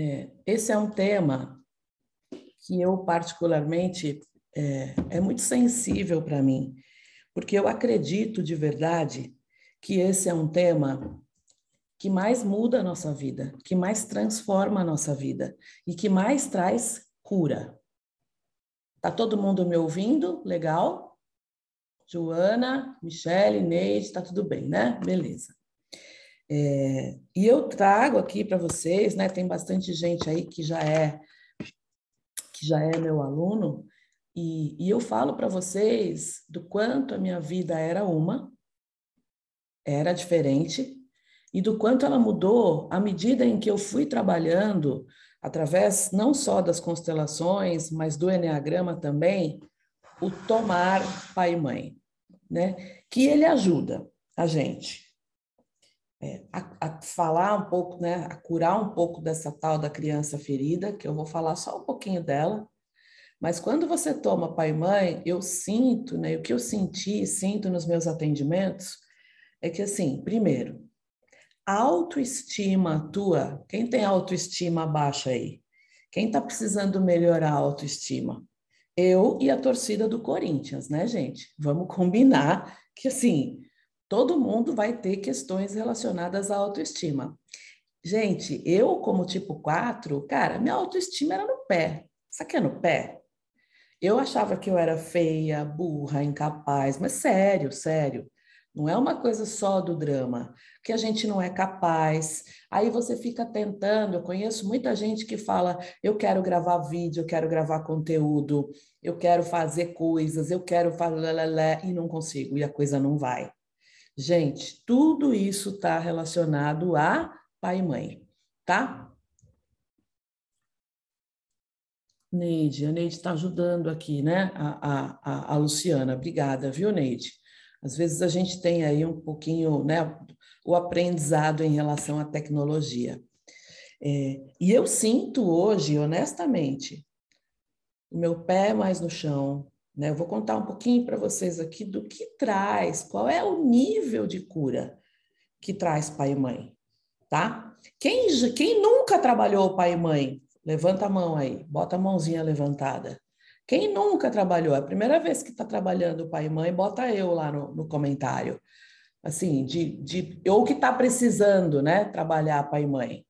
É, esse é um tema que eu particularmente é, é muito sensível para mim, porque eu acredito de verdade que esse é um tema que mais muda a nossa vida, que mais transforma a nossa vida e que mais traz cura. Tá todo mundo me ouvindo? Legal? Joana, Michele, Neide, tá tudo bem, né? Beleza. É, e eu trago aqui para vocês, né? Tem bastante gente aí que já é que já é meu aluno e, e eu falo para vocês do quanto a minha vida era uma, era diferente e do quanto ela mudou à medida em que eu fui trabalhando através não só das constelações, mas do enneagrama também, o tomar pai e mãe, né? Que ele ajuda a gente é, a, a, falar um pouco, né, a curar um pouco dessa tal da criança ferida, que eu vou falar só um pouquinho dela. Mas quando você toma pai e mãe, eu sinto, né, o que eu senti, sinto nos meus atendimentos, é que assim, primeiro, a autoestima tua, quem tem autoestima baixa aí? Quem está precisando melhorar a autoestima? Eu e a torcida do Corinthians, né, gente? Vamos combinar que assim, todo mundo vai ter questões relacionadas à autoestima. Gente, eu, como tipo 4, cara, minha autoestima era no pé. Sabe que é no pé? Eu achava que eu era feia, burra, incapaz, mas sério, sério. Não é uma coisa só do drama, que a gente não é capaz. Aí você fica tentando. Eu conheço muita gente que fala: eu quero gravar vídeo, eu quero gravar conteúdo, eu quero fazer coisas, eu quero fazer. E não consigo, e a coisa não vai. Gente, tudo isso está relacionado a pai e mãe, tá? Neide, a Neide está ajudando aqui, né? A, a, a, Luciana, obrigada, viu, Neide? Às vezes a gente tem aí um pouquinho, né, o aprendizado em relação à tecnologia. É, e eu sinto hoje, honestamente, o meu pé mais no chão, né? Eu vou contar um pouquinho para vocês aqui do que traz, qual é o nível de cura que traz pai e mãe, tá? Quem, quem nunca trabalhou pai e mãe? Levanta a mão aí, bota a mãozinha levantada. Quem nunca trabalhou? É a primeira vez que está trabalhando pai e mãe, bota eu lá no, no comentário. Assim, de, de, ou que está precisando, né? Trabalhar pai e mãe.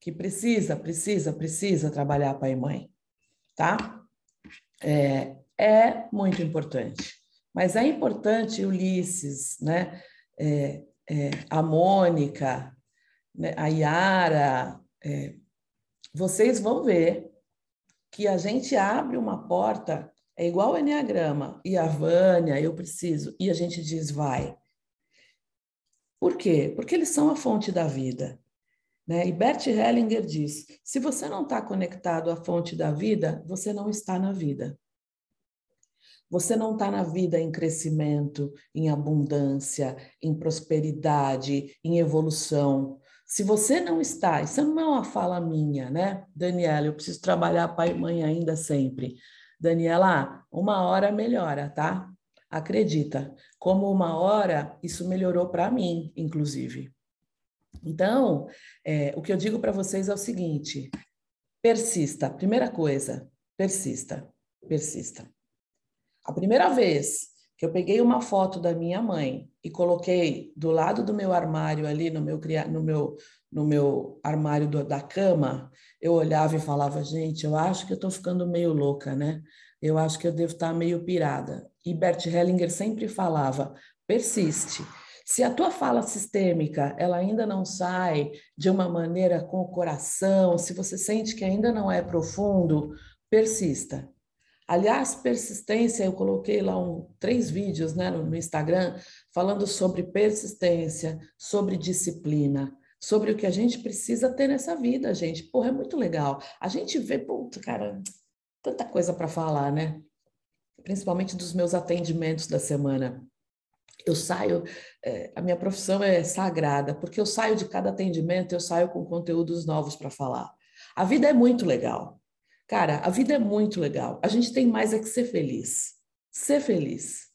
Que precisa, precisa, precisa trabalhar pai e mãe, tá? É, é muito importante. Mas é importante Ulisses, né? É, é, a Mônica, né? a Yara, é, vocês vão ver que a gente abre uma porta, é igual o Enneagrama, e a Vânia, eu preciso, e a gente diz, vai. Por quê? Porque eles são a fonte da vida. Né? E Bert Hellinger diz: se você não está conectado à fonte da vida, você não está na vida. Você não está na vida em crescimento, em abundância, em prosperidade, em evolução. Se você não está, isso não é uma fala minha, né? Daniela, eu preciso trabalhar pai e mãe ainda sempre. Daniela, uma hora melhora, tá? Acredita. Como uma hora, isso melhorou para mim, inclusive. Então, é, o que eu digo para vocês é o seguinte: persista. Primeira coisa, persista, persista. A primeira vez que eu peguei uma foto da minha mãe e coloquei do lado do meu armário ali no meu no meu no meu armário do, da cama, eu olhava e falava, gente, eu acho que eu estou ficando meio louca, né? Eu acho que eu devo estar meio pirada. E Bert Hellinger sempre falava, persiste. Se a tua fala sistêmica ela ainda não sai de uma maneira com o coração, se você sente que ainda não é profundo, persista. Aliás, persistência, eu coloquei lá um, três vídeos né, no, Instagram falando sobre persistência, sobre disciplina, sobre o que a gente precisa ter nessa vida, gente. Porra, é muito legal. A gente vê, puta, cara, tanta coisa para falar, né? Principalmente dos meus atendimentos da semana. Eu saio, é, a minha profissão é sagrada, porque eu saio de cada atendimento, eu saio com conteúdos novos para falar. A vida é muito legal. Cara, a vida é muito legal. A gente tem mais é que ser feliz. Ser feliz.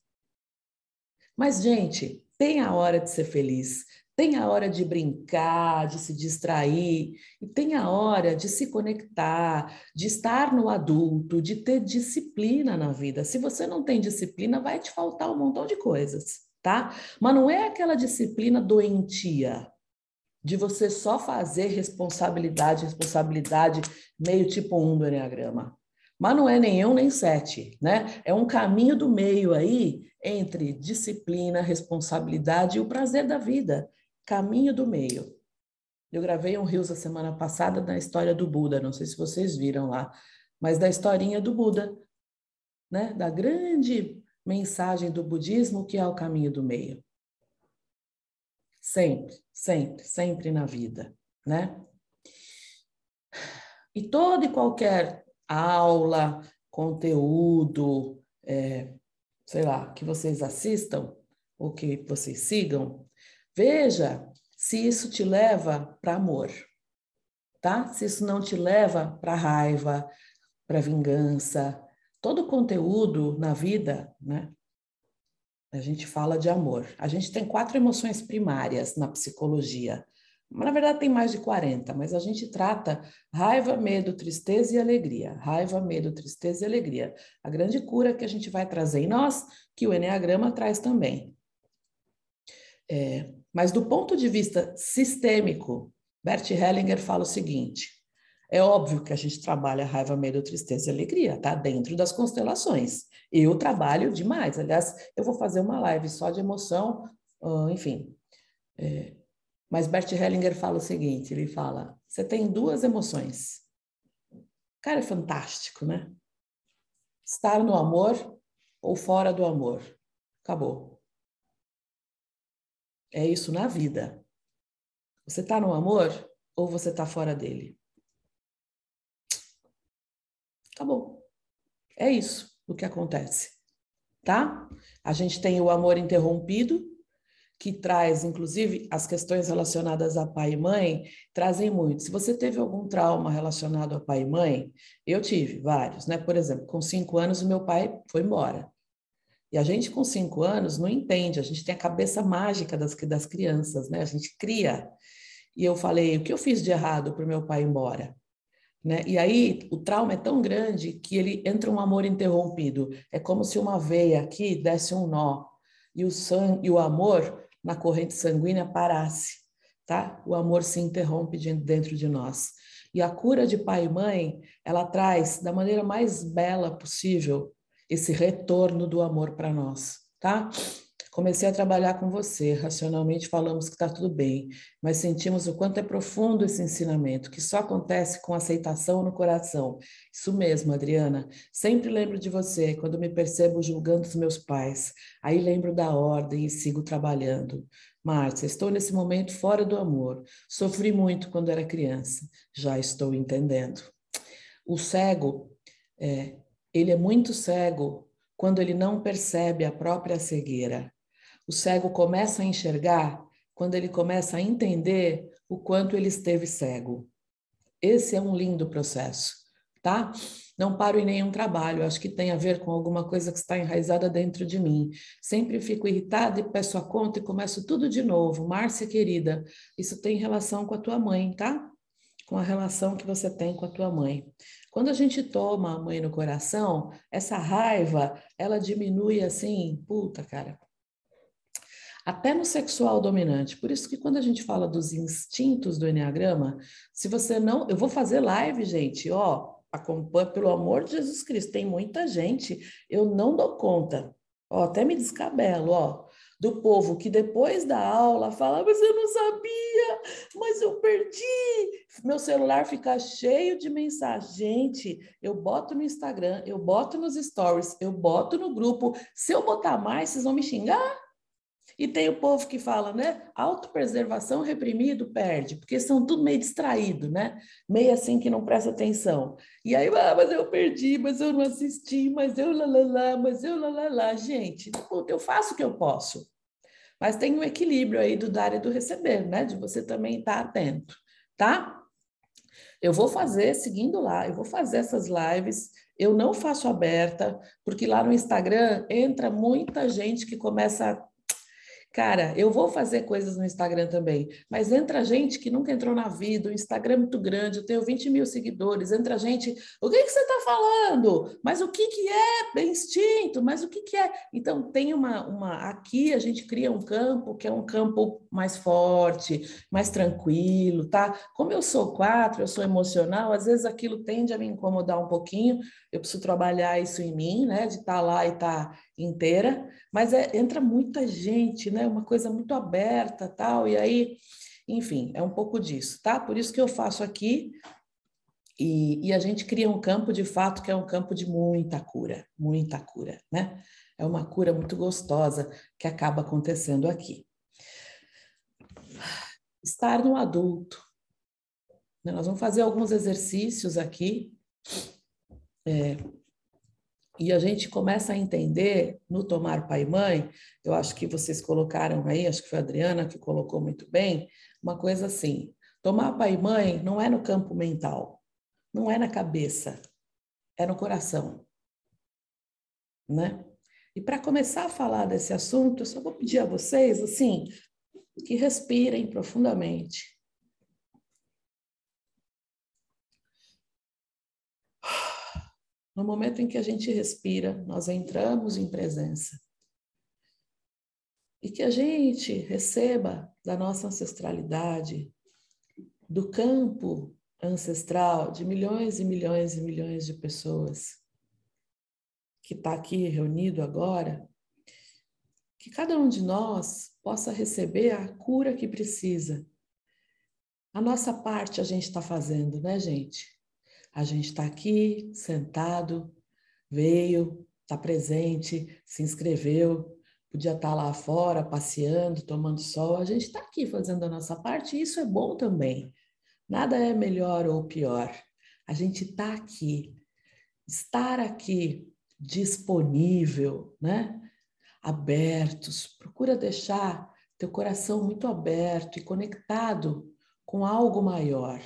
Mas, gente, tem a hora de ser feliz. Tem a hora de brincar, de se distrair, e tem a hora de se conectar, de estar no adulto, de ter disciplina na vida. Se você não tem disciplina, vai te faltar um montão de coisas, tá? Mas não é aquela disciplina doentia, de você só fazer responsabilidade, responsabilidade, meio tipo um do Enneagrama. Mas não é nem um nem sete, né? É um caminho do meio aí entre disciplina, responsabilidade e o prazer da vida. Caminho do meio. Eu gravei um Rios a semana passada na história do Buda, não sei se vocês viram lá, mas da historinha do Buda, né? Da grande mensagem do budismo que é o caminho do meio. Sempre, sempre, sempre na vida, né? E toda e qualquer aula, conteúdo, é, sei lá, que vocês assistam ou que vocês sigam, veja se isso te leva para amor, tá? Se isso não te leva para raiva, para vingança. Todo conteúdo na vida, né? A gente fala de amor. A gente tem quatro emoções primárias na psicologia. Na verdade, tem mais de 40, mas a gente trata raiva, medo, tristeza e alegria. Raiva, medo, tristeza e alegria. A grande cura que a gente vai trazer em nós, que o Enneagrama traz também. É, mas do ponto de vista sistêmico, Bert Hellinger fala o seguinte: é óbvio que a gente trabalha raiva, medo, tristeza e alegria, tá? Dentro das constelações. Eu trabalho demais. Aliás, eu vou fazer uma live só de emoção, enfim. É, mas Bert Hellinger fala o seguinte: ele fala, você tem duas emoções. Cara, é fantástico, né? Estar no amor ou fora do amor. Acabou. É isso na vida. Você está no amor ou você está fora dele? Acabou. É isso o que acontece, tá? A gente tem o amor interrompido, que traz, inclusive, as questões relacionadas a pai e mãe, trazem muito. Se você teve algum trauma relacionado a pai e mãe, eu tive vários, né? Por exemplo, com cinco anos, o meu pai foi embora. E a gente, com cinco anos, não entende, a gente tem a cabeça mágica das, das crianças, né? A gente cria. E eu falei, o que eu fiz de errado para o meu pai ir embora? Né? E aí o trauma é tão grande que ele entra um amor interrompido. É como se uma veia aqui desse um nó e o sangue e o amor na corrente sanguínea parasse, tá? O amor se interrompe dentro de nós. E a cura de pai e mãe, ela traz da maneira mais bela possível esse retorno do amor para nós, tá? Comecei a trabalhar com você, racionalmente falamos que está tudo bem, mas sentimos o quanto é profundo esse ensinamento, que só acontece com aceitação no coração. Isso mesmo, Adriana. Sempre lembro de você quando me percebo julgando os meus pais. Aí lembro da ordem e sigo trabalhando. Márcia, estou nesse momento fora do amor. Sofri muito quando era criança. Já estou entendendo. O cego, é, ele é muito cego quando ele não percebe a própria cegueira. O cego começa a enxergar quando ele começa a entender o quanto ele esteve cego. Esse é um lindo processo, tá? Não paro em nenhum trabalho, acho que tem a ver com alguma coisa que está enraizada dentro de mim. Sempre fico irritada e peço a conta e começo tudo de novo. Márcia, querida, isso tem relação com a tua mãe, tá? Com a relação que você tem com a tua mãe. Quando a gente toma a mãe no coração, essa raiva, ela diminui assim, puta, cara, até no sexual dominante. Por isso que quando a gente fala dos instintos do Enneagrama, se você não. Eu vou fazer live, gente, ó, acompanha, pelo amor de Jesus Cristo, tem muita gente, eu não dou conta. Ó, até me descabelo, ó, do povo que depois da aula fala, mas eu não sabia, mas eu perdi. Meu celular fica cheio de mensagem. Gente, eu boto no Instagram, eu boto nos stories, eu boto no grupo. Se eu botar mais, vocês vão me xingar? E tem o povo que fala, né? Autopreservação reprimido perde, porque são tudo meio distraído, né? Meio assim que não presta atenção. E aí, ah, mas eu perdi, mas eu não assisti, mas eu lá, lá, mas eu lá, lá. Gente, puta, eu faço o que eu posso. Mas tem um equilíbrio aí do dar e do receber, né? De você também estar tá atento, tá? Eu vou fazer, seguindo lá, eu vou fazer essas lives. Eu não faço aberta, porque lá no Instagram entra muita gente que começa a Cara, eu vou fazer coisas no Instagram também, mas entra gente que nunca entrou na vida, o Instagram é muito grande, eu tenho 20 mil seguidores, entra gente, o que, que você está falando? Mas o que, que é instinto? Mas o que, que é? Então, tem uma, uma. Aqui a gente cria um campo que é um campo mais forte, mais tranquilo, tá? Como eu sou quatro, eu sou emocional, às vezes aquilo tende a me incomodar um pouquinho, eu preciso trabalhar isso em mim, né? De estar tá lá e estar tá inteira, mas é, entra muita gente, né? Uma coisa muito aberta, tal, e aí, enfim, é um pouco disso, tá? Por isso que eu faço aqui e, e, a gente cria um campo de fato que é um campo de muita cura, muita cura, né? É uma cura muito gostosa que acaba acontecendo aqui. Estar no adulto. Né? Nós vamos fazer alguns exercícios aqui. É, e a gente começa a entender no tomar pai e mãe, eu acho que vocês colocaram aí, acho que foi a Adriana que colocou muito bem, uma coisa assim: tomar pai e mãe não é no campo mental, não é na cabeça, é no coração. Né? E para começar a falar desse assunto, eu só vou pedir a vocês, assim, que respirem profundamente. No momento em que a gente respira, nós entramos em presença. E que a gente receba da nossa ancestralidade, do campo ancestral de milhões e milhões e milhões de pessoas que está aqui reunido agora, que cada um de nós possa receber a cura que precisa. A nossa parte a gente está fazendo, né, gente? A gente está aqui sentado, veio, está presente, se inscreveu, podia estar tá lá fora passeando, tomando sol. A gente está aqui fazendo a nossa parte e isso é bom também. Nada é melhor ou pior. A gente está aqui, estar aqui disponível, né? Abertos. Procura deixar teu coração muito aberto e conectado com algo maior.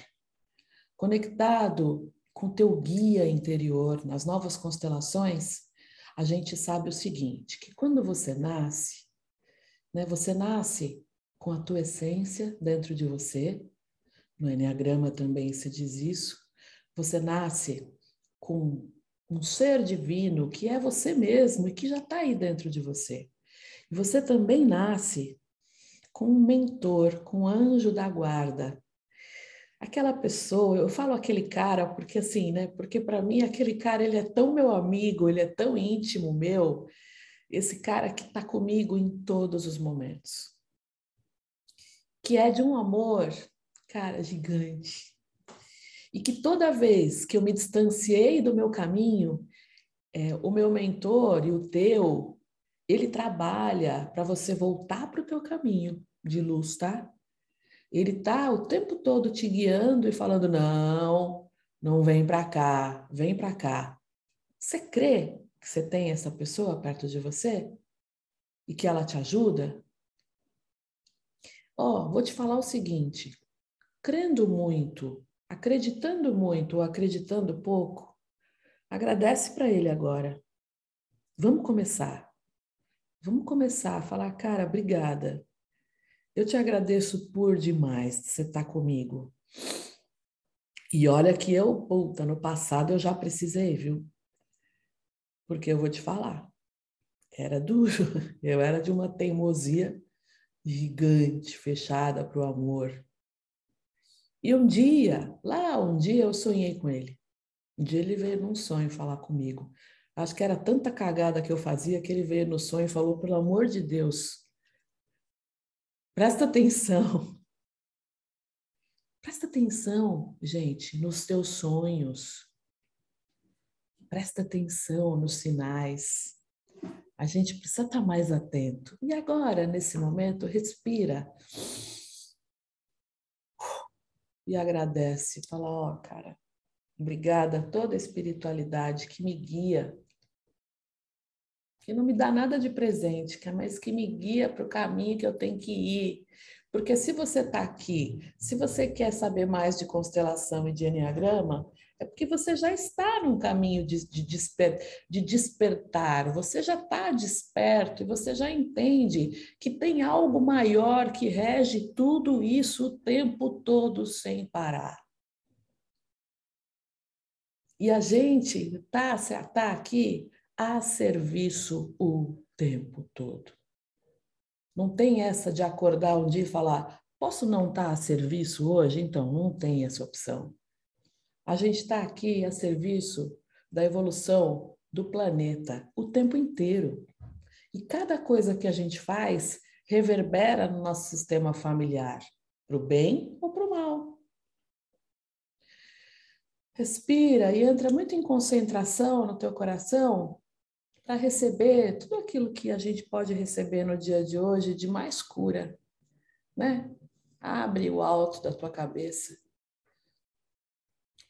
Conectado com teu guia interior nas novas constelações, a gente sabe o seguinte, que quando você nasce, né, você nasce com a tua essência dentro de você, no Enneagrama também se diz isso, você nasce com um ser divino que é você mesmo e que já está aí dentro de você. E você também nasce com um mentor, com um anjo da guarda, aquela pessoa, eu falo aquele cara porque assim, né? Porque para mim aquele cara ele é tão meu amigo, ele é tão íntimo meu, esse cara que está comigo em todos os momentos, que é de um amor, cara, gigante. E que toda vez que eu me distanciei do meu caminho, é, o meu mentor e o teu, ele trabalha para você voltar para o teu caminho de luz, tá? Ele está o tempo todo te guiando e falando: não, não vem para cá, vem para cá. Você crê que você tem essa pessoa perto de você? E que ela te ajuda? Ó, oh, vou te falar o seguinte: crendo muito, acreditando muito ou acreditando pouco, agradece para ele agora. Vamos começar. Vamos começar a falar, cara, obrigada. Eu te agradeço por demais de você estar comigo. E olha que eu, puta, no passado eu já precisei, viu? Porque eu vou te falar, era duro. Eu era de uma teimosia gigante, fechada para o amor. E um dia, lá um dia eu sonhei com ele. Um dia ele veio num sonho falar comigo. Acho que era tanta cagada que eu fazia que ele veio no sonho e falou: pelo amor de Deus, Presta atenção. Presta atenção, gente, nos teus sonhos. Presta atenção nos sinais. A gente precisa estar mais atento. E agora, nesse momento, respira. E agradece. Fala, ó, oh, cara, obrigada a toda a espiritualidade que me guia que não me dá nada de presente, mas que me guia para o caminho que eu tenho que ir. Porque se você está aqui, se você quer saber mais de constelação e de enneagrama, É porque você já está num caminho de, de, desper, de despertar, você já está desperto e você já entende que tem algo maior que rege tudo isso o tempo todo sem parar. E a gente está tá aqui a serviço o tempo todo. Não tem essa de acordar um dia e falar: posso não estar tá a serviço hoje? Então, não tem essa opção. A gente está aqui a serviço da evolução do planeta o tempo inteiro. E cada coisa que a gente faz reverbera no nosso sistema familiar, para o bem ou para o mal. Respira e entra muito em concentração no teu coração para receber tudo aquilo que a gente pode receber no dia de hoje de mais cura, né? Abre o alto da tua cabeça,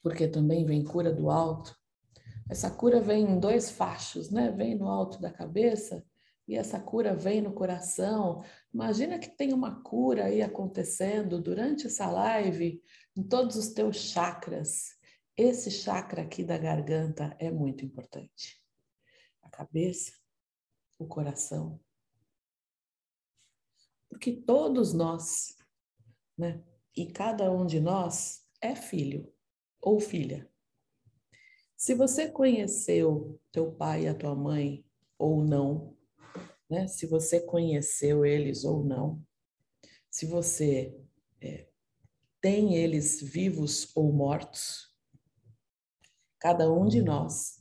porque também vem cura do alto. Essa cura vem em dois fachos, né? Vem no alto da cabeça e essa cura vem no coração. Imagina que tem uma cura aí acontecendo durante essa live em todos os teus chakras. Esse chakra aqui da garganta é muito importante. A cabeça, o coração. Porque todos nós, né? E cada um de nós é filho ou filha. Se você conheceu teu pai e a tua mãe ou não, né? Se você conheceu eles ou não, se você é, tem eles vivos ou mortos, Cada um de nós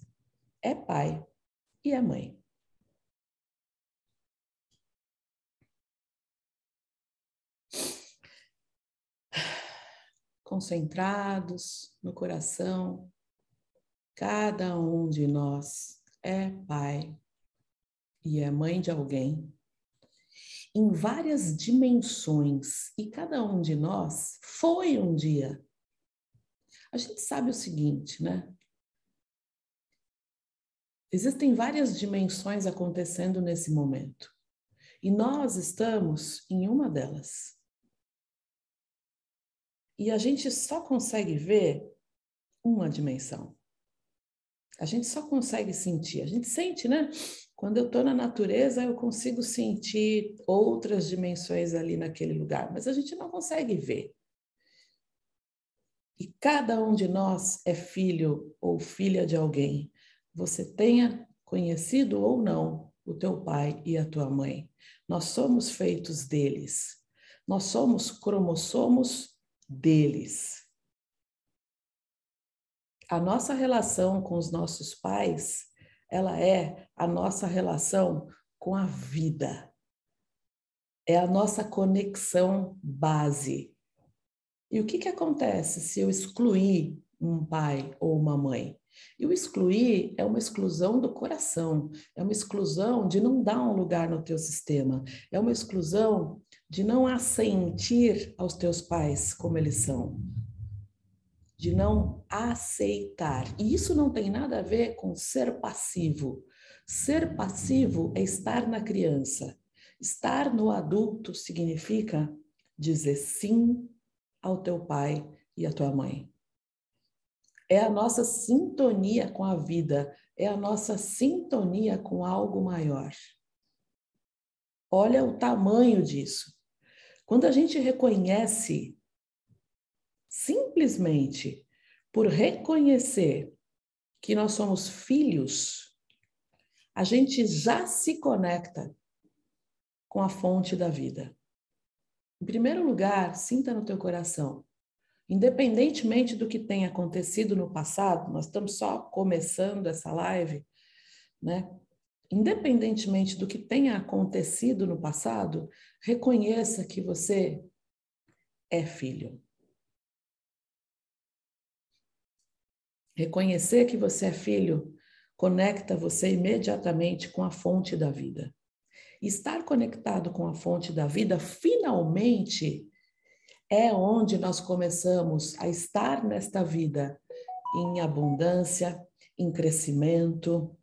é pai e é mãe. Concentrados no coração, cada um de nós é pai e é mãe de alguém em várias dimensões e cada um de nós foi um dia. A gente sabe o seguinte, né? Existem várias dimensões acontecendo nesse momento. E nós estamos em uma delas. E a gente só consegue ver uma dimensão. A gente só consegue sentir. A gente sente, né? Quando eu estou na natureza, eu consigo sentir outras dimensões ali naquele lugar, mas a gente não consegue ver. E cada um de nós é filho ou filha de alguém você tenha conhecido ou não o teu pai e a tua mãe. Nós somos feitos deles. Nós somos cromossomos deles. A nossa relação com os nossos pais, ela é a nossa relação com a vida. É a nossa conexão base. E o que, que acontece se eu excluir um pai ou uma mãe? E o excluir é uma exclusão do coração, é uma exclusão de não dar um lugar no teu sistema, é uma exclusão de não assentir aos teus pais como eles são, de não aceitar. E isso não tem nada a ver com ser passivo. Ser passivo é estar na criança. Estar no adulto significa dizer sim ao teu pai e à tua mãe é a nossa sintonia com a vida, é a nossa sintonia com algo maior. Olha o tamanho disso. Quando a gente reconhece, simplesmente por reconhecer que nós somos filhos, a gente já se conecta com a fonte da vida. Em primeiro lugar, sinta no teu coração Independentemente do que tenha acontecido no passado, nós estamos só começando essa live, né? Independentemente do que tenha acontecido no passado, reconheça que você é filho. Reconhecer que você é filho conecta você imediatamente com a fonte da vida. Estar conectado com a fonte da vida finalmente é onde nós começamos a estar nesta vida em abundância, em crescimento.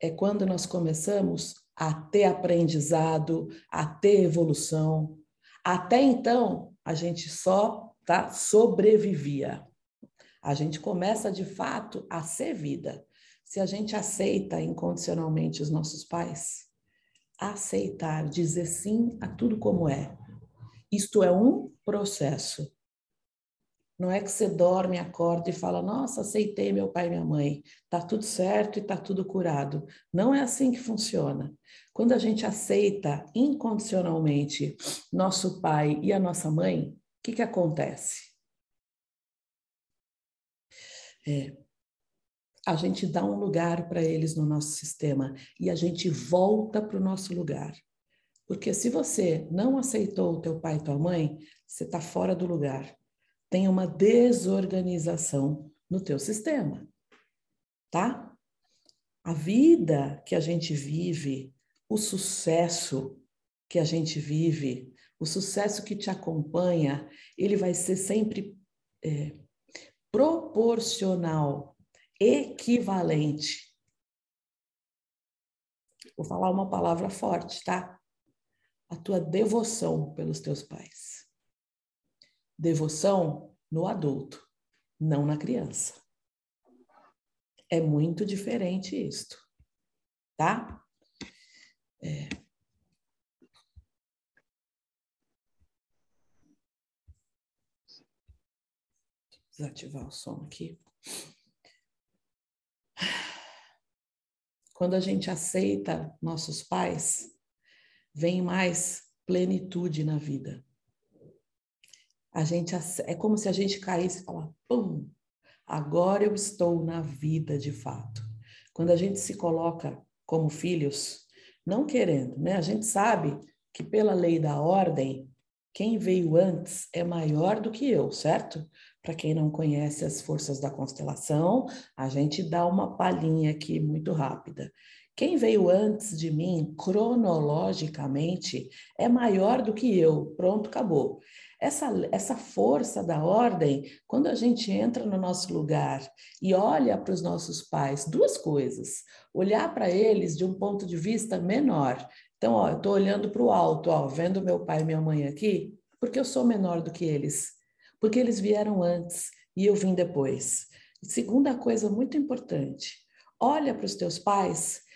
É quando nós começamos a ter aprendizado, a ter evolução. Até então, a gente só tá, sobrevivia. A gente começa de fato a ser vida. Se a gente aceita incondicionalmente os nossos pais, aceitar, dizer sim a tudo como é. Isto é um processo. Não é que você dorme, acorda e fala: Nossa, aceitei meu pai e minha mãe, tá tudo certo e tá tudo curado. Não é assim que funciona. Quando a gente aceita incondicionalmente nosso pai e a nossa mãe, o que, que acontece? É, a gente dá um lugar para eles no nosso sistema e a gente volta para o nosso lugar. Porque se você não aceitou o teu pai e tua mãe, você está fora do lugar tem uma desorganização no teu sistema, tá? A vida que a gente vive, o sucesso que a gente vive, o sucesso que te acompanha, ele vai ser sempre é, proporcional, equivalente. Vou falar uma palavra forte, tá? A tua devoção pelos teus pais. Devoção no adulto, não na criança. É muito diferente isto, tá? É. Desativar o som aqui. Quando a gente aceita nossos pais, vem mais plenitude na vida a gente é como se a gente caísse e falar, pum, agora eu estou na vida de fato. Quando a gente se coloca como filhos, não querendo, né? A gente sabe que pela lei da ordem, quem veio antes é maior do que eu, certo? Para quem não conhece as forças da constelação, a gente dá uma palhinha aqui muito rápida. Quem veio antes de mim, cronologicamente, é maior do que eu. Pronto, acabou. Essa, essa força da ordem, quando a gente entra no nosso lugar e olha para os nossos pais, duas coisas: olhar para eles de um ponto de vista menor. Então, ó, eu estou olhando para o alto, ó, vendo meu pai e minha mãe aqui, porque eu sou menor do que eles, porque eles vieram antes e eu vim depois. Segunda coisa muito importante: olha para os teus pais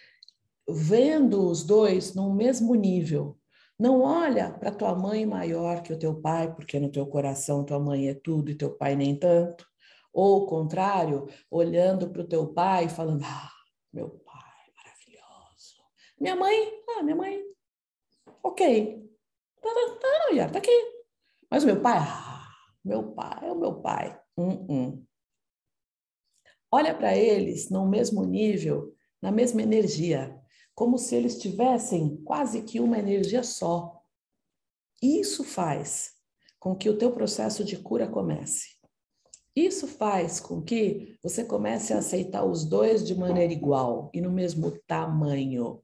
vendo os dois no mesmo nível. Não olha para tua mãe maior que o teu pai, porque no teu coração tua mãe é tudo e teu pai nem tanto. Ou o contrário, olhando para o teu pai falando: Ah, meu pai, maravilhoso. Minha mãe, ah, minha mãe, ok. Tá, tá, tá, tá aqui. Mas o meu pai, ah, meu pai é o meu pai. Uh -uh. Olha para eles no mesmo nível, na mesma energia como se eles tivessem quase que uma energia só. Isso faz com que o teu processo de cura comece. Isso faz com que você comece a aceitar os dois de maneira igual e no mesmo tamanho.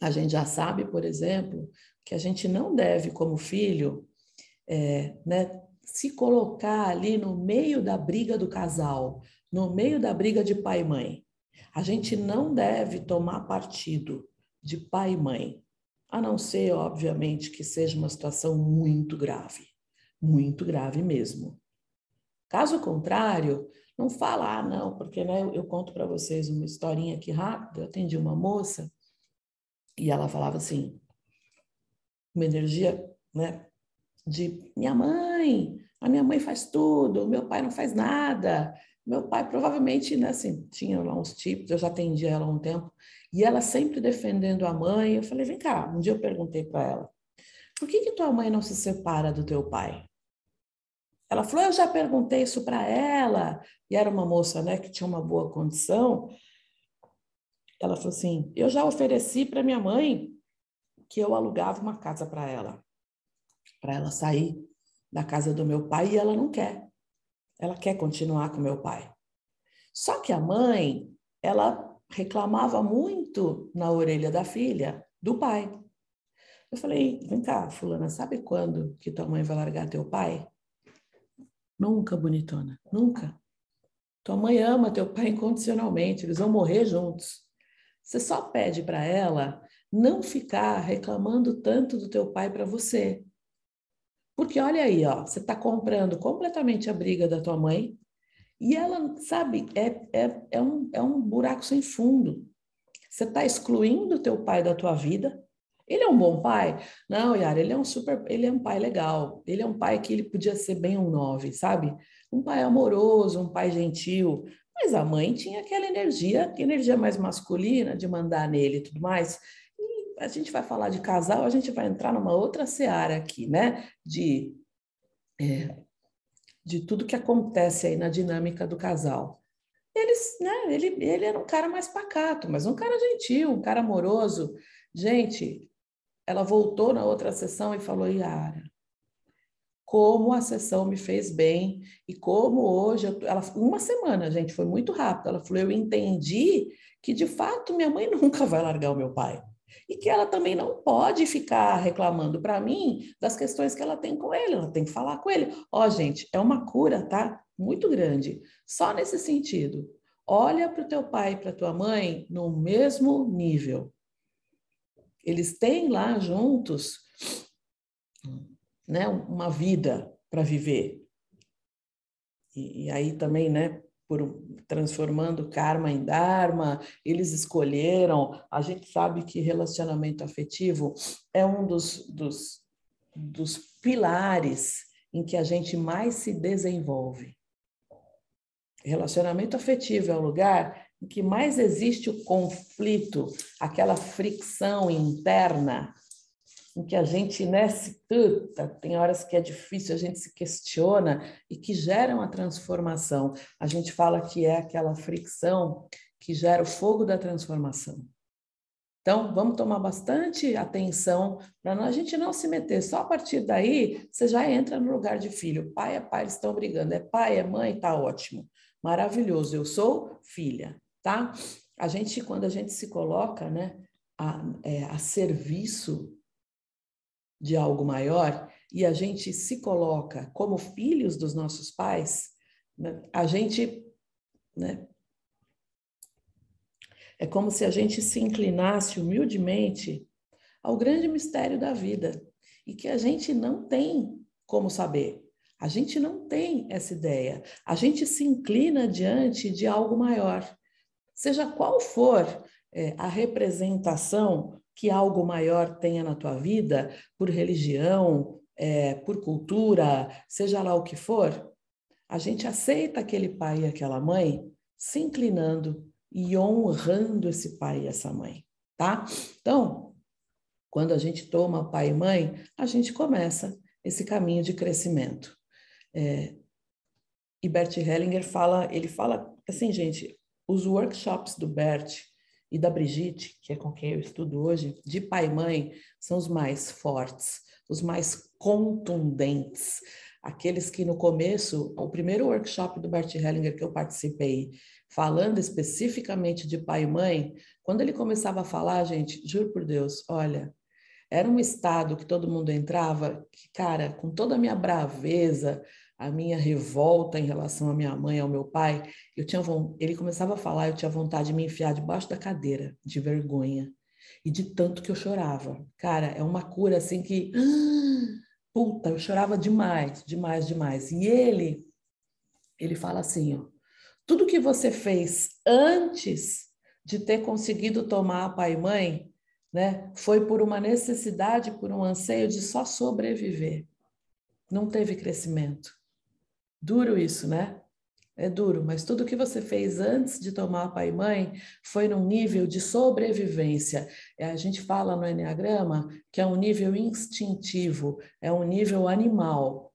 A gente já sabe, por exemplo, que a gente não deve, como filho, é, né, se colocar ali no meio da briga do casal, no meio da briga de pai e mãe. A gente não deve tomar partido de pai e mãe, a não ser, obviamente, que seja uma situação muito grave, muito grave mesmo. Caso contrário, não fala, ah, não, porque né, eu, eu conto para vocês uma historinha aqui rápida. Eu atendi uma moça e ela falava assim, uma energia, né, de minha mãe, a minha mãe faz tudo, o meu pai não faz nada. Meu pai provavelmente, né, assim, tinha lá uns tipos, eu já atendia ela há um tempo, e ela sempre defendendo a mãe. Eu falei, vem cá, um dia eu perguntei para ela, por que, que tua mãe não se separa do teu pai? Ela falou, eu já perguntei isso para ela, e era uma moça, né, que tinha uma boa condição. Ela falou assim, eu já ofereci para minha mãe que eu alugava uma casa para ela, para ela sair da casa do meu pai, e ela não quer. Ela quer continuar com meu pai. Só que a mãe, ela reclamava muito na orelha da filha do pai. Eu falei, vem cá, fulana, sabe quando que tua mãe vai largar teu pai? Nunca, bonitona, nunca. Tua mãe ama teu pai incondicionalmente, eles vão morrer juntos. Você só pede para ela não ficar reclamando tanto do teu pai para você. Porque olha aí, ó, você está comprando completamente a briga da tua mãe e ela, sabe, é, é, é, um, é um buraco sem fundo. Você está excluindo o teu pai da tua vida. Ele é um bom pai? Não, Yara, ele é um super, ele é um pai legal. Ele é um pai que ele podia ser bem um nove, sabe? Um pai amoroso, um pai gentil. Mas a mãe tinha aquela energia, energia mais masculina de mandar nele e tudo mais a gente vai falar de casal, a gente vai entrar numa outra seara aqui, né? De, é, de tudo que acontece aí na dinâmica do casal. Eles, né? Ele, ele era um cara mais pacato, mas um cara gentil, um cara amoroso. Gente, ela voltou na outra sessão e falou: Yara, como a sessão me fez bem e como hoje, eu, ela, uma semana, gente, foi muito rápido. Ela falou: eu entendi que de fato minha mãe nunca vai largar o meu pai e que ela também não pode ficar reclamando para mim das questões que ela tem com ele, ela tem que falar com ele. Ó, oh, gente, é uma cura, tá? Muito grande. Só nesse sentido. Olha para o teu pai e para tua mãe no mesmo nível. Eles têm lá juntos né, uma vida para viver. E, e, aí também, né, por transformando karma em dharma, eles escolheram. A gente sabe que relacionamento afetivo é um dos, dos, dos pilares em que a gente mais se desenvolve. Relacionamento afetivo é o lugar em que mais existe o conflito, aquela fricção interna em que a gente né, se tem horas que é difícil, a gente se questiona e que geram a transformação. A gente fala que é aquela fricção que gera o fogo da transformação. Então, vamos tomar bastante atenção para a gente não se meter. Só a partir daí, você já entra no lugar de filho. Pai é pai, eles estão brigando. É pai, é mãe, tá ótimo. Maravilhoso. Eu sou filha, tá? A gente, quando a gente se coloca, né, a, é, a serviço de algo maior e a gente se coloca como filhos dos nossos pais, né, a gente. Né, é como se a gente se inclinasse humildemente ao grande mistério da vida e que a gente não tem como saber. A gente não tem essa ideia. A gente se inclina diante de algo maior. Seja qual for é, a representação que algo maior tenha na tua vida, por religião, é, por cultura, seja lá o que for, a gente aceita aquele pai e aquela mãe se inclinando e honrando esse pai e essa mãe, tá? Então, quando a gente toma pai e mãe, a gente começa esse caminho de crescimento. É, e Bert Hellinger fala, ele fala assim, gente, os workshops do Bert e da Brigitte, que é com quem eu estudo hoje, de pai e mãe, são os mais fortes, os mais contundentes, aqueles que no começo, o primeiro workshop do Bert Hellinger que eu participei, falando especificamente de pai e mãe, quando ele começava a falar, gente, juro por Deus, olha, era um estado que todo mundo entrava, que, cara, com toda a minha braveza, a minha revolta em relação à minha mãe, ao meu pai, eu tinha ele começava a falar, eu tinha vontade de me enfiar debaixo da cadeira, de vergonha e de tanto que eu chorava. Cara, é uma cura assim que puta, eu chorava demais, demais, demais. E ele ele fala assim, ó, tudo que você fez antes de ter conseguido tomar pai e mãe, né, foi por uma necessidade, por um anseio de só sobreviver. Não teve crescimento. Duro isso, né? É duro, mas tudo que você fez antes de tomar pai e mãe foi num nível de sobrevivência. É, a gente fala no Enneagrama que é um nível instintivo, é um nível animal.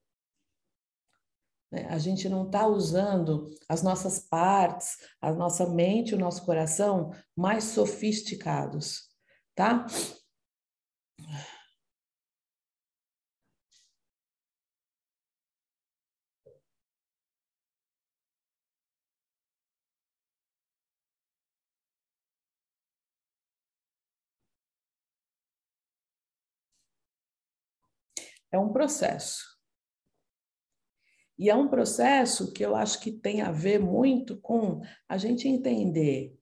É, a gente não está usando as nossas partes, a nossa mente, o nosso coração mais sofisticados, tá? É um processo. E é um processo que eu acho que tem a ver muito com a gente entender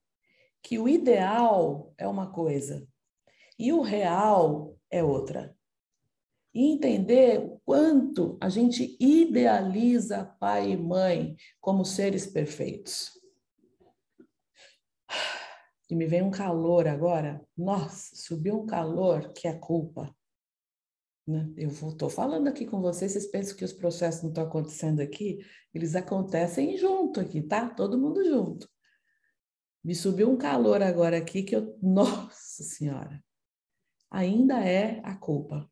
que o ideal é uma coisa e o real é outra. e entender o quanto a gente idealiza pai e mãe como seres perfeitos. E me vem um calor agora. Nossa, subiu um calor que é culpa. Né? Eu estou falando aqui com vocês, vocês pensam que os processos não estão acontecendo aqui? Eles acontecem junto aqui, tá? Todo mundo junto. Me subiu um calor agora aqui que eu. Nossa Senhora! Ainda é a culpa.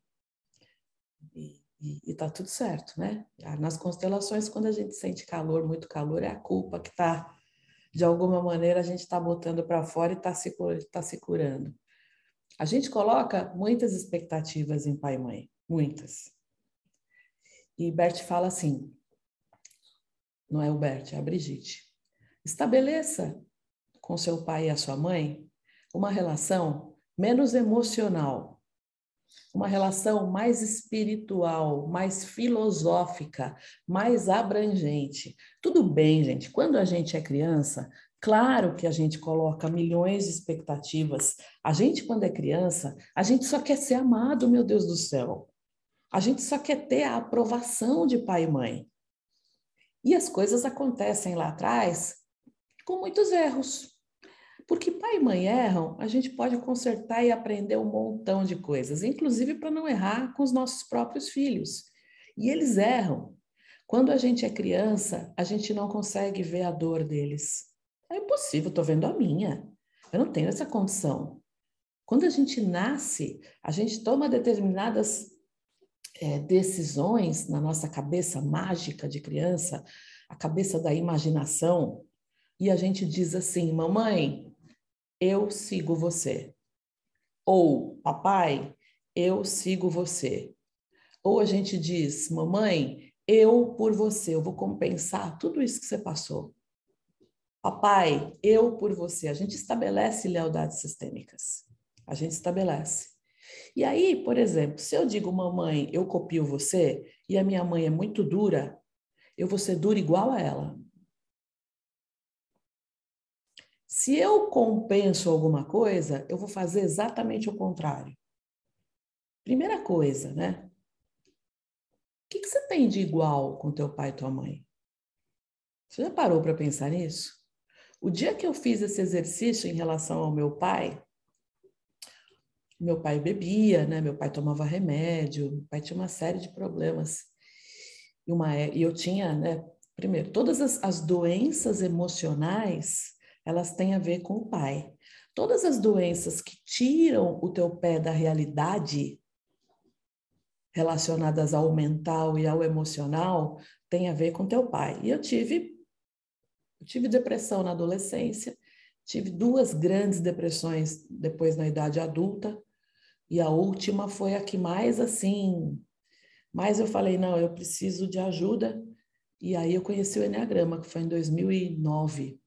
E, e, e tá tudo certo, né? Nas constelações, quando a gente sente calor, muito calor, é a culpa que está de alguma maneira a gente está botando para fora e está se, tá se curando. A gente coloca muitas expectativas em pai e mãe, muitas. E Bert fala assim, não é o Bert, é a Brigitte. Estabeleça com seu pai e a sua mãe uma relação menos emocional uma relação mais espiritual, mais filosófica, mais abrangente. Tudo bem, gente, quando a gente é criança, claro que a gente coloca milhões de expectativas. A gente, quando é criança, a gente só quer ser amado, meu Deus do céu. A gente só quer ter a aprovação de pai e mãe. E as coisas acontecem lá atrás com muitos erros. Porque pai e mãe erram, a gente pode consertar e aprender um montão de coisas, inclusive para não errar com os nossos próprios filhos. E eles erram. Quando a gente é criança, a gente não consegue ver a dor deles. É impossível, estou vendo a minha. Eu não tenho essa condição. Quando a gente nasce, a gente toma determinadas é, decisões na nossa cabeça mágica de criança, a cabeça da imaginação, e a gente diz assim: mamãe, eu sigo você. Ou, papai, eu sigo você. Ou a gente diz, mamãe, eu por você, eu vou compensar tudo isso que você passou. Papai, eu por você. A gente estabelece lealdades sistêmicas. A gente estabelece. E aí, por exemplo, se eu digo, mamãe, eu copio você, e a minha mãe é muito dura, eu vou ser dura igual a ela. Se eu compenso alguma coisa, eu vou fazer exatamente o contrário. Primeira coisa, né? O que, que você tem de igual com teu pai e tua mãe? Você já parou para pensar nisso? O dia que eu fiz esse exercício em relação ao meu pai, meu pai bebia, né? Meu pai tomava remédio, meu pai tinha uma série de problemas. E, uma, e eu tinha, né? Primeiro, todas as, as doenças emocionais elas têm a ver com o pai. Todas as doenças que tiram o teu pé da realidade relacionadas ao mental e ao emocional têm a ver com teu pai. E eu tive eu tive depressão na adolescência, tive duas grandes depressões depois na idade adulta, e a última foi a que mais assim, mais eu falei, não, eu preciso de ajuda. E aí eu conheci o Enneagrama, que foi em 2009.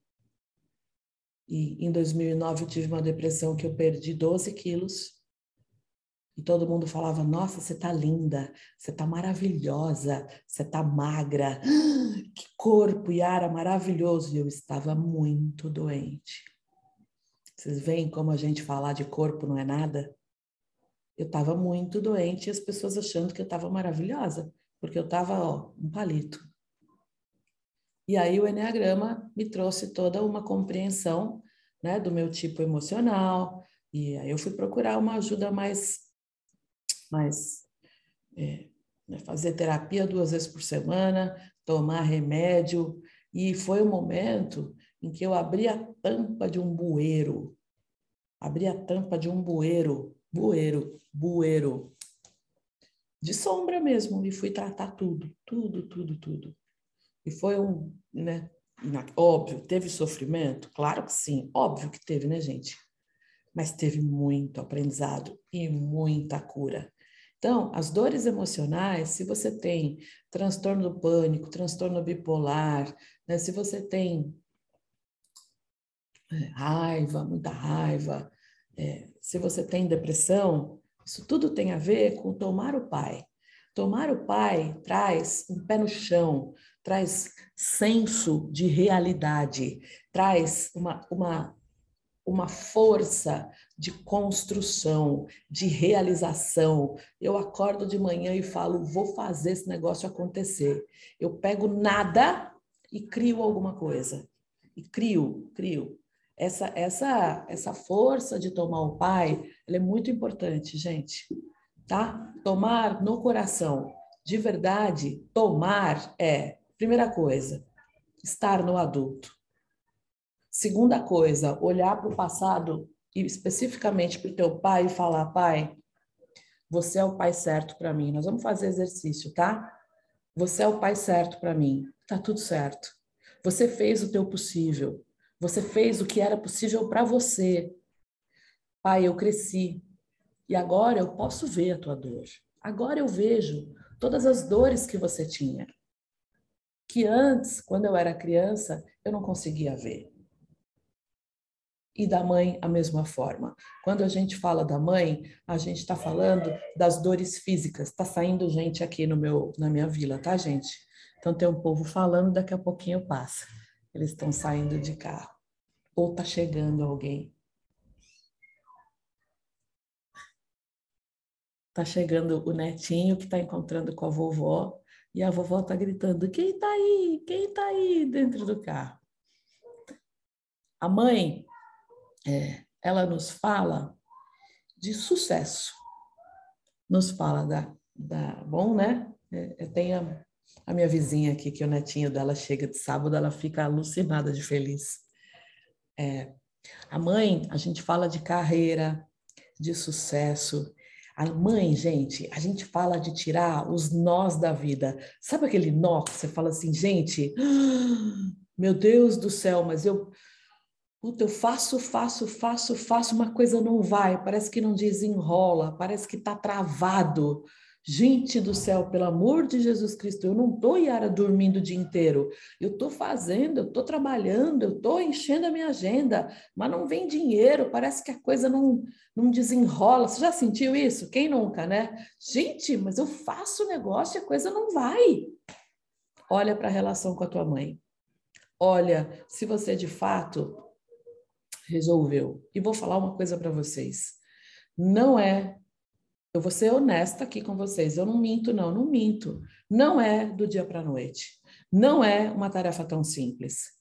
E em 2009 eu tive uma depressão que eu perdi 12 quilos. E todo mundo falava: Nossa, você tá linda, você tá maravilhosa, você tá magra. Que corpo, Yara, maravilhoso. E eu estava muito doente. Vocês veem como a gente falar de corpo não é nada? Eu estava muito doente e as pessoas achando que eu estava maravilhosa, porque eu estava, ó, um palito. E aí o Enneagrama me trouxe toda uma compreensão né, do meu tipo emocional, e aí eu fui procurar uma ajuda mais, mais é, né, fazer terapia duas vezes por semana, tomar remédio, e foi o momento em que eu abri a tampa de um bueiro, abri a tampa de um bueiro, bueiro, bueiro, de sombra mesmo, e fui tratar tudo, tudo, tudo, tudo. E foi um, né? Óbvio, teve sofrimento? Claro que sim, óbvio que teve, né, gente? Mas teve muito aprendizado e muita cura. Então, as dores emocionais, se você tem transtorno do pânico, transtorno bipolar, né, se você tem é, raiva, muita raiva, é, se você tem depressão, isso tudo tem a ver com tomar o pai. Tomar o pai traz um pé no chão, traz senso de realidade, traz uma, uma, uma força de construção, de realização. Eu acordo de manhã e falo, vou fazer esse negócio acontecer. Eu pego nada e crio alguma coisa. E crio, crio. Essa, essa, essa força de tomar o pai, ela é muito importante, gente. Tá? Tomar no coração. De verdade, tomar é, primeira coisa, estar no adulto. Segunda coisa, olhar para o passado e especificamente para o teu pai e falar, pai, você é o pai certo para mim. Nós vamos fazer exercício, tá? Você é o pai certo para mim. Tá tudo certo. Você fez o teu possível. Você fez o que era possível para você. Pai, eu cresci. E agora eu posso ver a tua dor. Agora eu vejo todas as dores que você tinha. Que antes, quando eu era criança, eu não conseguia ver e da mãe a mesma forma. Quando a gente fala da mãe, a gente está falando das dores físicas. Está saindo gente aqui no meu, na minha vila, tá, gente? Então tem um povo falando, daqui a pouquinho passa. Eles estão saindo de carro. Ou está chegando alguém. Está chegando o netinho que está encontrando com a vovó e a vovó está gritando: quem está aí? Quem está aí dentro do carro? A mãe é, ela nos fala de sucesso. Nos fala da, da bom, né? É, eu tenho a, a minha vizinha aqui, que o netinho dela chega de sábado, ela fica alucinada de feliz. É, a mãe, a gente fala de carreira, de sucesso. A mãe, gente, a gente fala de tirar os nós da vida. Sabe aquele nó que você fala assim, gente, meu Deus do céu, mas eu Puta, eu faço, faço, faço, faço, uma coisa não vai, parece que não desenrola, parece que está travado. Gente do céu, pelo amor de Jesus Cristo, eu não estou, Yara, dormindo o dia inteiro. Eu estou fazendo, eu estou trabalhando, eu estou enchendo a minha agenda, mas não vem dinheiro, parece que a coisa não, não desenrola. Você já sentiu isso? Quem nunca, né? Gente, mas eu faço o negócio e a coisa não vai. Olha para a relação com a tua mãe. Olha, se você de fato resolveu. E vou falar uma coisa para vocês. Não é. Eu vou ser honesta aqui com vocês. Eu não minto, não, não minto. Não é do dia para a noite. Não é uma tarefa tão simples.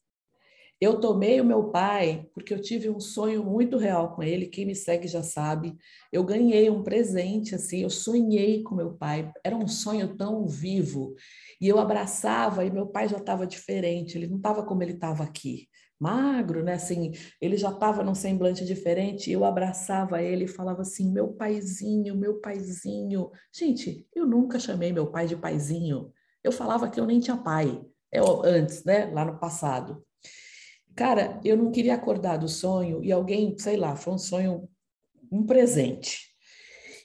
Eu tomei o meu pai porque eu tive um sonho muito real com ele. Quem me segue já sabe. Eu ganhei um presente assim. Eu sonhei com meu pai. Era um sonho tão vivo. E eu abraçava e meu pai já estava diferente. Ele não estava como ele estava aqui magro, né? Assim, ele já estava num semblante diferente. Eu abraçava ele e falava assim: meu paizinho, meu paizinho. Gente, eu nunca chamei meu pai de paizinho. Eu falava que eu nem tinha pai. Eu, antes, né? Lá no passado. Cara, eu não queria acordar do sonho e alguém, sei lá, foi um sonho, um presente.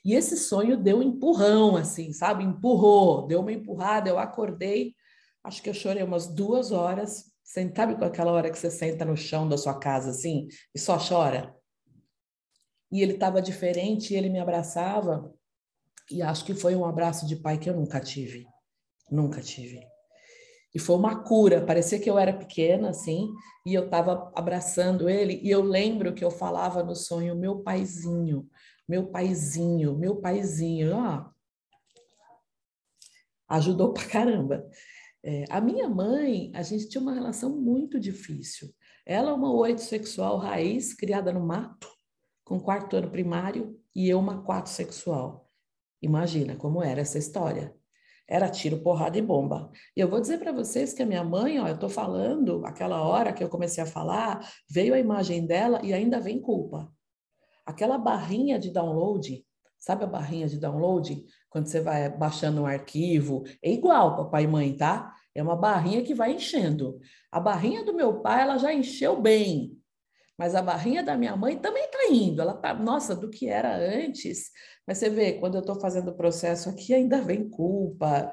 E esse sonho deu um empurrão, assim, sabe? Empurrou, deu uma empurrada. Eu acordei, acho que eu chorei umas duas horas, sabe com aquela hora que você senta no chão da sua casa assim e só chora? E ele estava diferente, e ele me abraçava e acho que foi um abraço de pai que eu nunca tive. Nunca tive. E foi uma cura, parecia que eu era pequena assim, e eu estava abraçando ele e eu lembro que eu falava no sonho meu paizinho, meu paizinho, meu paizinho, ó. Ajudou pra caramba. É, a minha mãe, a gente tinha uma relação muito difícil. Ela é uma oito sexual raiz, criada no mato, com quarto ano primário, e eu uma quatro sexual. Imagina como era essa história. Era tiro, porrada e bomba. E eu vou dizer para vocês que a minha mãe, ó, eu estou falando, aquela hora que eu comecei a falar, veio a imagem dela e ainda vem culpa. Aquela barrinha de download, sabe a barrinha de download? Quando você vai baixando um arquivo, é igual, papai e mãe, tá? É uma barrinha que vai enchendo. A barrinha do meu pai, ela já encheu bem. Mas a barrinha da minha mãe também está indo. Ela tá, nossa, do que era antes. Mas você vê, quando eu estou fazendo o processo aqui, ainda vem culpa,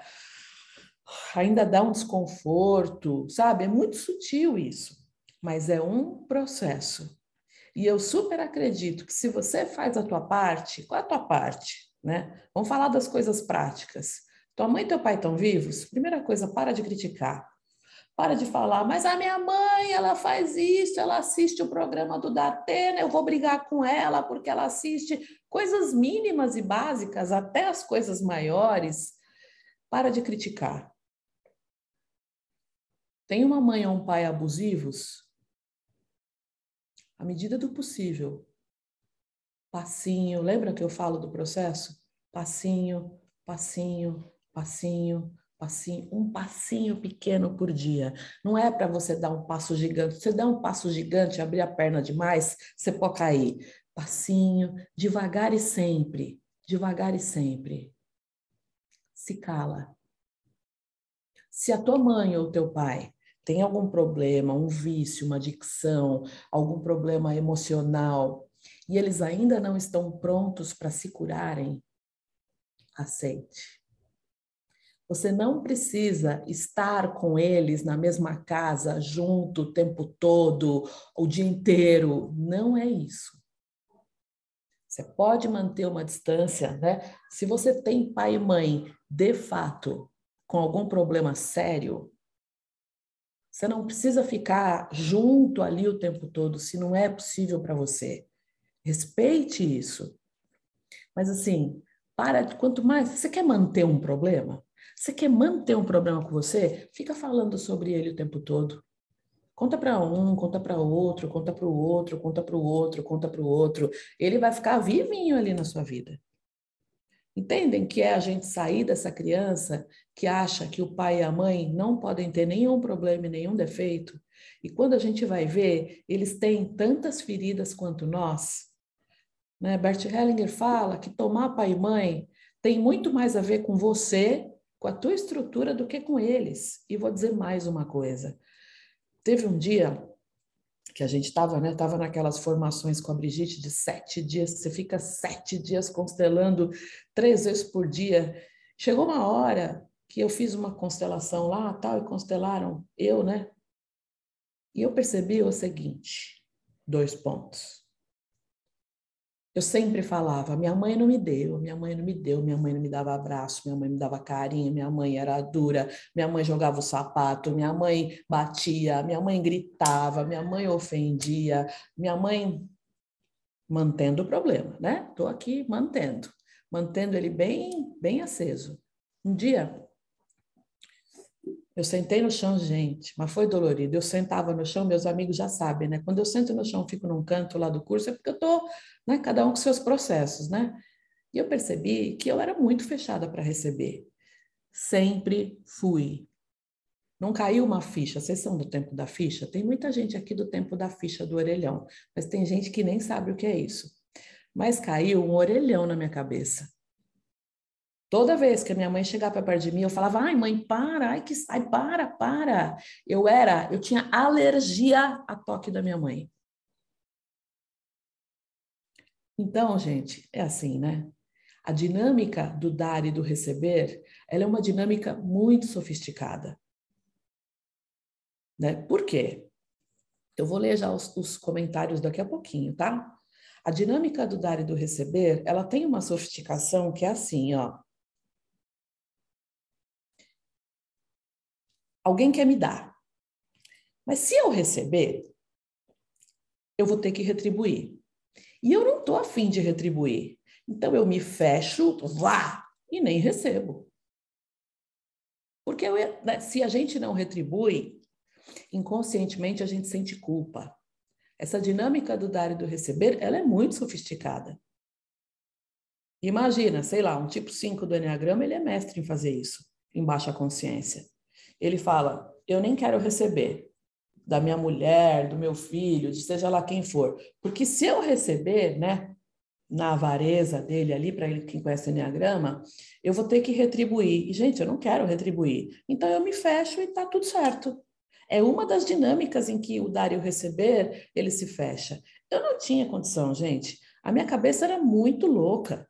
ainda dá um desconforto, sabe? É muito sutil isso, mas é um processo. E eu super acredito que se você faz a tua parte, qual é a tua parte? né? Vamos falar das coisas práticas. Tua mãe e teu pai estão vivos? Primeira coisa, para de criticar. Para de falar, mas a minha mãe, ela faz isso, ela assiste o programa do Datena, eu vou brigar com ela porque ela assiste coisas mínimas e básicas, até as coisas maiores. Para de criticar. Tem uma mãe ou um pai abusivos? À medida do possível. Passinho, lembra que eu falo do processo? Passinho, passinho, passinho, passinho, um passinho pequeno por dia. Não é para você dar um passo gigante. Você dá um passo gigante, abrir a perna demais, você pode cair. Passinho, devagar e sempre, devagar e sempre. Se cala. Se a tua mãe ou teu pai tem algum problema, um vício, uma adicção, algum problema emocional, e eles ainda não estão prontos para se curarem, aceite. Você não precisa estar com eles na mesma casa, junto o tempo todo, o dia inteiro. Não é isso. Você pode manter uma distância, né? Se você tem pai e mãe, de fato, com algum problema sério, você não precisa ficar junto ali o tempo todo, se não é possível para você. Respeite isso. Mas assim, para, quanto mais você quer manter um problema, você quer manter um problema com você? Fica falando sobre ele o tempo todo. Conta para um, conta para outro, conta para o outro, conta para o outro, conta para o outro. Ele vai ficar vivinho ali na sua vida. Entendem que é a gente sair dessa criança que acha que o pai e a mãe não podem ter nenhum problema e nenhum defeito? E quando a gente vai ver, eles têm tantas feridas quanto nós. Né? Bert Hellinger fala que tomar pai e mãe tem muito mais a ver com você com a tua estrutura do que com eles. E vou dizer mais uma coisa. Teve um dia que a gente estava, né? Tava naquelas formações com a Brigitte de sete dias, você fica sete dias constelando três vezes por dia. Chegou uma hora que eu fiz uma constelação lá, tal, e constelaram eu, né? E eu percebi o seguinte: dois pontos. Eu sempre falava, minha mãe não me deu, minha mãe não me deu, minha mãe não me dava abraço, minha mãe me dava carinho, minha mãe era dura, minha mãe jogava o sapato, minha mãe batia, minha mãe gritava, minha mãe ofendia, minha mãe mantendo o problema, né? Estou aqui mantendo, mantendo ele bem, bem aceso. Um dia eu sentei no chão, gente, mas foi dolorido. Eu sentava no chão, meus amigos já sabem, né? Quando eu sento no chão, fico num canto lá do curso, é porque eu tô, né? Cada um com seus processos, né? E eu percebi que eu era muito fechada para receber. Sempre fui. Não caiu uma ficha. Vocês são do tempo da ficha? Tem muita gente aqui do tempo da ficha do orelhão, mas tem gente que nem sabe o que é isso. Mas caiu um orelhão na minha cabeça. Toda vez que a minha mãe chegava para perto de mim, eu falava: "Ai, mãe, para, ai que sai, para, para". Eu era, eu tinha alergia a toque da minha mãe. Então, gente, é assim, né? A dinâmica do dar e do receber, ela é uma dinâmica muito sofisticada. Né? Por quê? Eu vou ler já os, os comentários daqui a pouquinho, tá? A dinâmica do dar e do receber, ela tem uma sofisticação que é assim, ó. Alguém quer me dar. Mas se eu receber, eu vou ter que retribuir. E eu não estou afim de retribuir. Então eu me fecho, vá, e nem recebo. Porque eu, né, se a gente não retribui, inconscientemente a gente sente culpa. Essa dinâmica do dar e do receber, ela é muito sofisticada. Imagina, sei lá, um tipo 5 do Enneagrama, ele é mestre em fazer isso, em baixa consciência. Ele fala: Eu nem quero receber da minha mulher, do meu filho, de seja lá quem for. Porque se eu receber, né, na avareza dele ali, para quem conhece o Enneagrama, eu vou ter que retribuir. E, gente, eu não quero retribuir. Então eu me fecho e está tudo certo. É uma das dinâmicas em que o dar e o receber, ele se fecha. Eu não tinha condição, gente. A minha cabeça era muito louca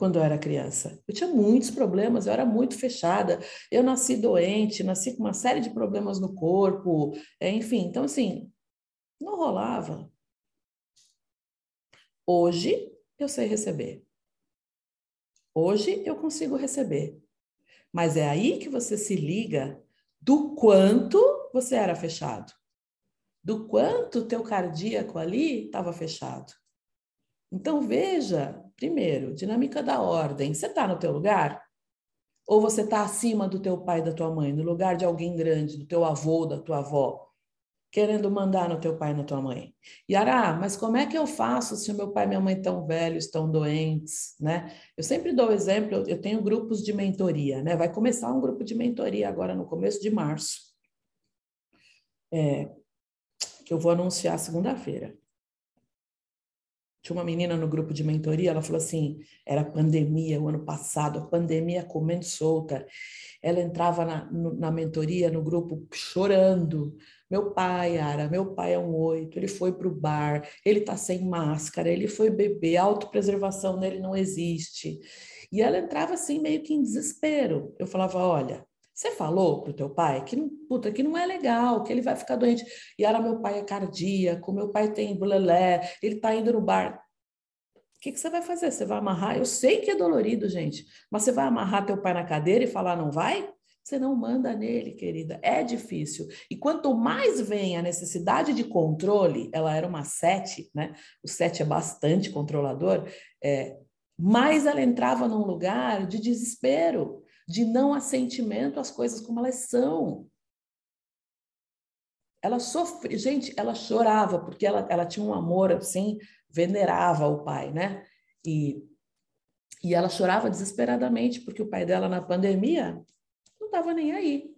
quando eu era criança. Eu tinha muitos problemas, eu era muito fechada. Eu nasci doente, nasci com uma série de problemas no corpo, é, enfim. Então, assim, não rolava. Hoje eu sei receber. Hoje eu consigo receber. Mas é aí que você se liga do quanto você era fechado, do quanto teu cardíaco ali estava fechado. Então veja, primeiro, dinâmica da ordem. Você está no teu lugar? Ou você está acima do teu pai e da tua mãe, no lugar de alguém grande, do teu avô, da tua avó, querendo mandar no teu pai e na tua mãe? Yara, mas como é que eu faço se o meu pai e minha mãe estão velhos, estão doentes, né? Eu sempre dou exemplo, eu tenho grupos de mentoria, né? Vai começar um grupo de mentoria agora no começo de março. É, que eu vou anunciar segunda-feira. Tinha uma menina no grupo de mentoria, ela falou assim: era pandemia o ano passado, a pandemia comendo solta. Ela entrava na, na mentoria, no grupo, chorando. Meu pai, Ara, meu pai é um oito, ele foi para o bar, ele está sem máscara, ele foi beber, autopreservação nele não existe. E ela entrava assim, meio que em desespero. Eu falava: olha, você falou pro teu pai que, puta, que não é legal, que ele vai ficar doente. E era meu pai é cardíaco, meu pai tem bulelé, ele tá indo no bar. O que, que você vai fazer? Você vai amarrar? Eu sei que é dolorido, gente, mas você vai amarrar teu pai na cadeira e falar não vai? Você não manda nele, querida. É difícil. E quanto mais vem a necessidade de controle, ela era uma sete, né? O sete é bastante controlador. É, mais ela entrava num lugar de desespero de não assentimento às coisas como elas são. Ela sofre, gente, ela chorava porque ela, ela tinha um amor assim, venerava o pai, né? E, e ela chorava desesperadamente porque o pai dela na pandemia não estava nem aí.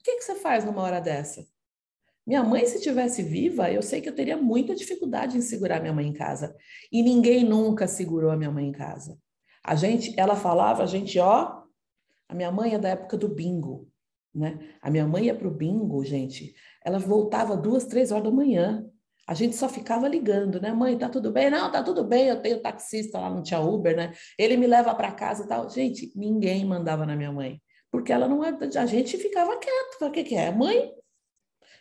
O que, que você faz numa hora dessa? Minha mãe, se tivesse viva, eu sei que eu teria muita dificuldade em segurar minha mãe em casa. E ninguém nunca segurou a minha mãe em casa. A gente, ela falava, a gente, ó, a minha mãe é da época do bingo, né? A minha mãe ia para o bingo, gente, ela voltava duas, três horas da manhã. A gente só ficava ligando, né? Mãe, tá tudo bem? Não, tá tudo bem. Eu tenho taxista lá, não tinha Uber, né? Ele me leva para casa e tal. Gente, ninguém mandava na minha mãe, porque ela não é, a gente ficava quieto. O que que é? Mãe?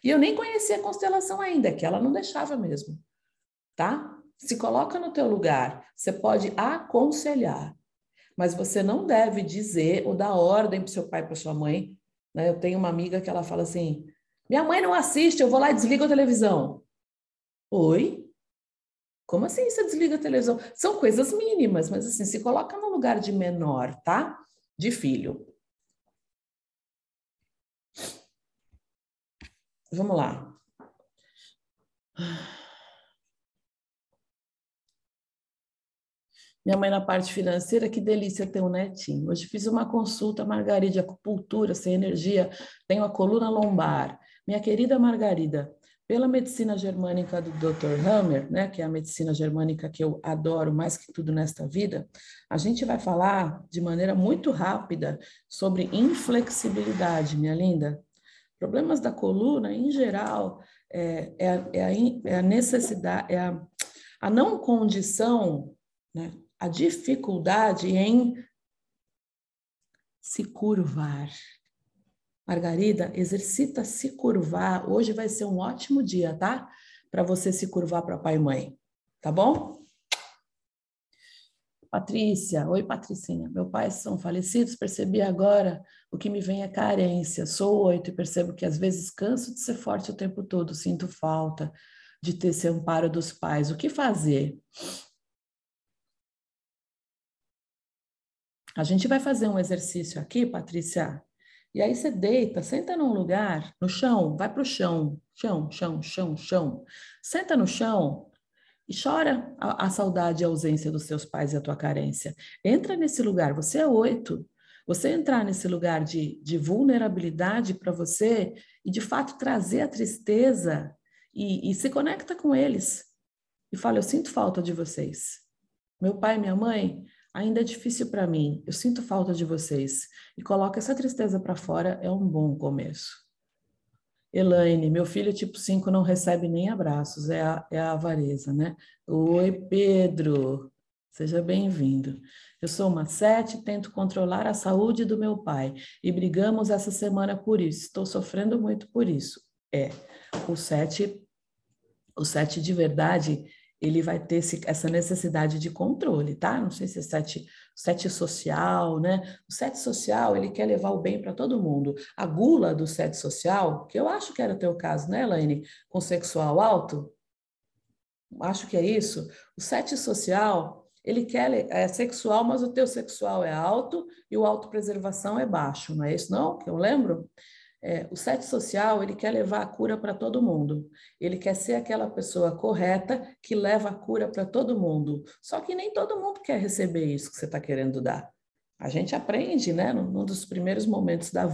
E eu nem conhecia a constelação ainda, que ela não deixava mesmo, tá? Se coloca no teu lugar. Você pode aconselhar, mas você não deve dizer ou dar ordem para seu pai, para sua mãe. Né? Eu tenho uma amiga que ela fala assim: minha mãe não assiste, eu vou lá e desligo a televisão. Oi? Como assim você desliga a televisão? São coisas mínimas, mas assim, se coloca no lugar de menor, tá? De filho. Vamos lá. Minha mãe na parte financeira, que delícia ter um netinho. Hoje fiz uma consulta, Margarida, acupuntura, sem energia, tenho a coluna lombar. Minha querida Margarida, pela medicina germânica do Dr. Hammer, né, que é a medicina germânica que eu adoro mais que tudo nesta vida, a gente vai falar de maneira muito rápida sobre inflexibilidade, minha linda. Problemas da coluna, em geral, é, é, é, a, é a, necessidade, é a, a não condição né, a dificuldade em se curvar. Margarida, exercita se curvar. Hoje vai ser um ótimo dia, tá? Para você se curvar para pai e mãe, tá bom? Patrícia, oi Patricinha, meus pais são falecidos, percebi agora o que me vem é carência. Sou oito e percebo que às vezes canso de ser forte o tempo todo, sinto falta de ter esse amparo dos pais. O que fazer? A gente vai fazer um exercício aqui, Patrícia. E aí você deita, senta num lugar, no chão, vai para o chão, chão, chão, chão, chão. Senta no chão e chora a, a saudade e a ausência dos seus pais e a tua carência. Entra nesse lugar, você é oito. Você entrar nesse lugar de, de vulnerabilidade para você e de fato trazer a tristeza e, e se conecta com eles. E fala: Eu sinto falta de vocês. Meu pai e minha mãe ainda é difícil para mim, eu sinto falta de vocês. E coloca essa tristeza para fora, é um bom começo. Elaine, meu filho tipo 5 não recebe nem abraços, é a, é a avareza, né? Oi, Pedro, seja bem-vindo. Eu sou uma sete, tento controlar a saúde do meu pai e brigamos essa semana por isso. Estou sofrendo muito por isso. É, o sete, o sete de verdade, ele vai ter esse, essa necessidade de controle, tá? Não sei se é sete, sete social, né? O sete social, ele quer levar o bem para todo mundo. A gula do sete social, que eu acho que era o teu caso, né, Elaine? Com sexual alto, acho que é isso. O sete social, ele quer é sexual, mas o teu sexual é alto e o autopreservação é baixo, não é isso não? Que eu lembro? É, o sete social, ele quer levar a cura para todo mundo. Ele quer ser aquela pessoa correta que leva a cura para todo mundo. Só que nem todo mundo quer receber isso que você está querendo dar. A gente aprende, né, num dos primeiros momentos da